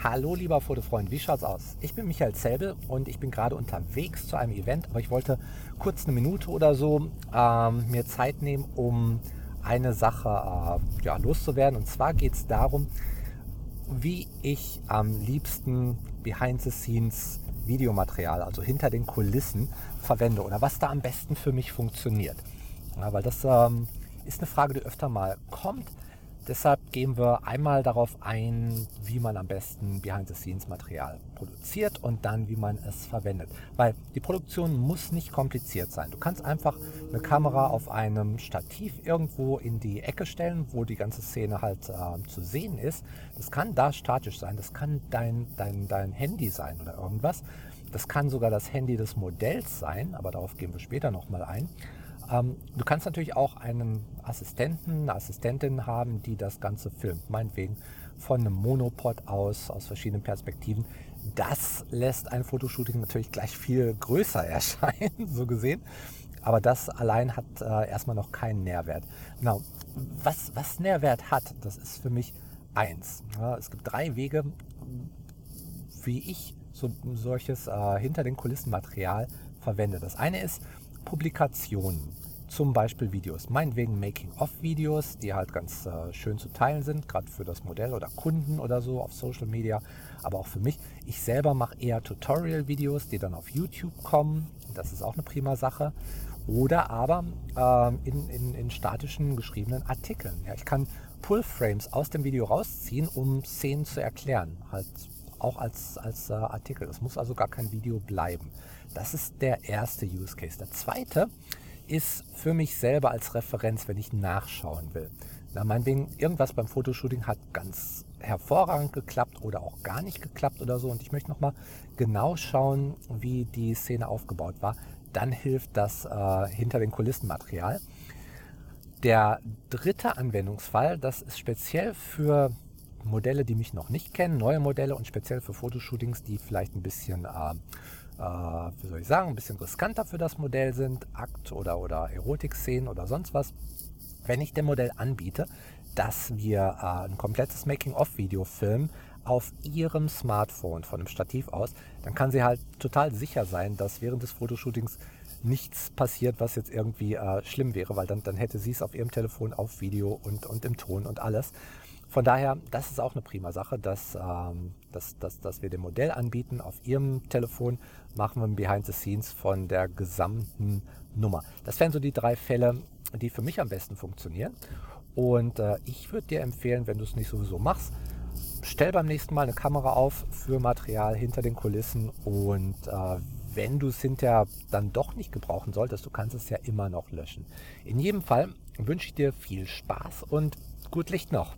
Hallo lieber Fotofreund, wie schaut's aus? Ich bin Michael Zelbe und ich bin gerade unterwegs zu einem Event, aber ich wollte kurz eine Minute oder so ähm, mir Zeit nehmen, um eine Sache äh, ja, loszuwerden. Und zwar geht es darum, wie ich am liebsten Behind the Scenes Videomaterial, also hinter den Kulissen, verwende oder was da am besten für mich funktioniert. Ja, weil das ähm, ist eine Frage, die öfter mal kommt. Deshalb gehen wir einmal darauf ein, wie man am besten Behind-the-Scenes-Material produziert und dann, wie man es verwendet. Weil die Produktion muss nicht kompliziert sein. Du kannst einfach eine Kamera auf einem Stativ irgendwo in die Ecke stellen, wo die ganze Szene halt äh, zu sehen ist. Das kann da statisch sein, das kann dein, dein, dein Handy sein oder irgendwas. Das kann sogar das Handy des Modells sein, aber darauf gehen wir später nochmal ein. Ähm, du kannst natürlich auch einen Assistenten, eine Assistentin haben, die das Ganze filmt. Meinetwegen von einem Monopod aus, aus verschiedenen Perspektiven. Das lässt ein Fotoshooting natürlich gleich viel größer erscheinen, so gesehen. Aber das allein hat äh, erstmal noch keinen Nährwert. Genau. Was, was Nährwert hat, das ist für mich eins. Ja, es gibt drei Wege, wie ich so, solches äh, hinter den Kulissen Material verwende. Das eine ist, Publikationen, zum Beispiel Videos, meinetwegen Making-of-Videos, die halt ganz äh, schön zu teilen sind, gerade für das Modell oder Kunden oder so auf Social Media, aber auch für mich. Ich selber mache eher Tutorial-Videos, die dann auf YouTube kommen. Das ist auch eine prima Sache. Oder aber äh, in, in, in, statischen geschriebenen Artikeln. Ja, ich kann Pull-Frames aus dem Video rausziehen, um Szenen zu erklären. Halt auch als, als äh, Artikel. Das muss also gar kein Video bleiben. Das ist der erste Use Case. Der zweite ist für mich selber als Referenz, wenn ich nachschauen will. Na, meinetwegen, irgendwas beim Fotoshooting hat ganz hervorragend geklappt oder auch gar nicht geklappt oder so und ich möchte nochmal genau schauen, wie die Szene aufgebaut war. Dann hilft das äh, hinter den Kulissen Material. Der dritte Anwendungsfall, das ist speziell für Modelle, die mich noch nicht kennen, neue Modelle und speziell für Fotoshootings, die vielleicht ein bisschen äh, äh, wie soll ich sagen, ein bisschen riskanter für das Modell sind, Akt- oder, oder Erotik-Szenen oder sonst was, wenn ich dem Modell anbiete, dass wir äh, ein komplettes Making-of-Video filmen auf ihrem Smartphone von einem Stativ aus, dann kann sie halt total sicher sein, dass während des Fotoshootings nichts passiert, was jetzt irgendwie äh, schlimm wäre, weil dann, dann hätte sie es auf ihrem Telefon auf Video und, und im Ton und alles. Von daher, das ist auch eine prima Sache, dass, ähm, dass, dass, dass wir dem Modell anbieten. Auf Ihrem Telefon machen wir ein Behind the Scenes von der gesamten Nummer. Das wären so die drei Fälle, die für mich am besten funktionieren. Und äh, ich würde dir empfehlen, wenn du es nicht sowieso machst, stell beim nächsten Mal eine Kamera auf für Material hinter den Kulissen und äh, wenn du es hinterher dann doch nicht gebrauchen solltest, du kannst es ja immer noch löschen. In jedem Fall wünsche ich dir viel Spaß und gut Licht noch.